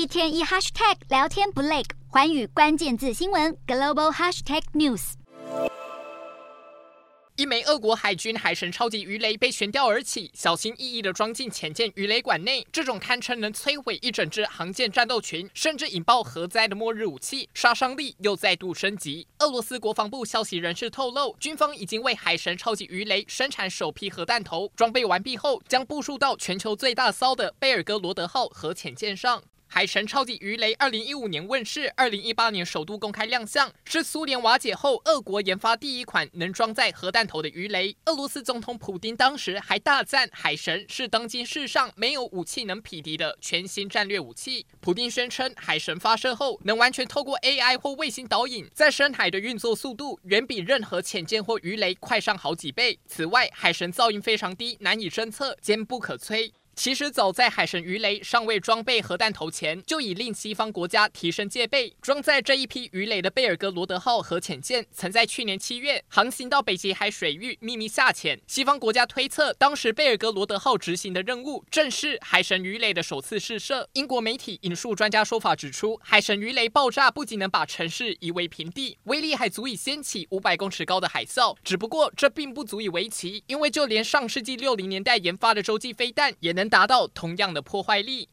一天一 hashtag 聊天不累，寰宇关键字新闻 global hashtag news。一枚俄国海军海神超级鱼雷被悬吊而起，小心翼翼地装进潜舰鱼雷管内。这种堪称能摧毁一整支航舰战斗群，甚至引爆核灾的末日武器，杀伤力又再度升级。俄罗斯国防部消息人士透露，军方已经为海神超级鱼雷生产首批核弹头，装备完毕后将部署到全球最大艘的贝尔格罗德号核潜舰上。海神超级鱼雷二零一五年问世，二零一八年首度公开亮相，是苏联瓦解后俄国研发第一款能装载核弹头的鱼雷。俄罗斯总统普丁当时还大赞海神是当今世上没有武器能匹敌的全新战略武器。普丁宣称，海神发射后能完全透过 AI 或卫星导引，在深海的运作速度远比任何潜舰或鱼雷快上好几倍。此外，海神噪音非常低，难以侦测，坚不可摧。其实早在海神鱼雷尚未装备核弹头前，就已令西方国家提升戒备。装载这一批鱼雷的贝尔格罗德号核潜舰，曾在去年七月航行到北极海水域秘密下潜。西方国家推测，当时贝尔格罗德号执行的任务正是海神鱼雷的首次试射。英国媒体引述专家说法指出，海神鱼雷爆炸不仅能把城市夷为平地，威力还足以掀起五百公尺高的海啸。只不过这并不足以为奇，因为就连上世纪六零年代研发的洲际飞弹也能。达到同样的破坏力。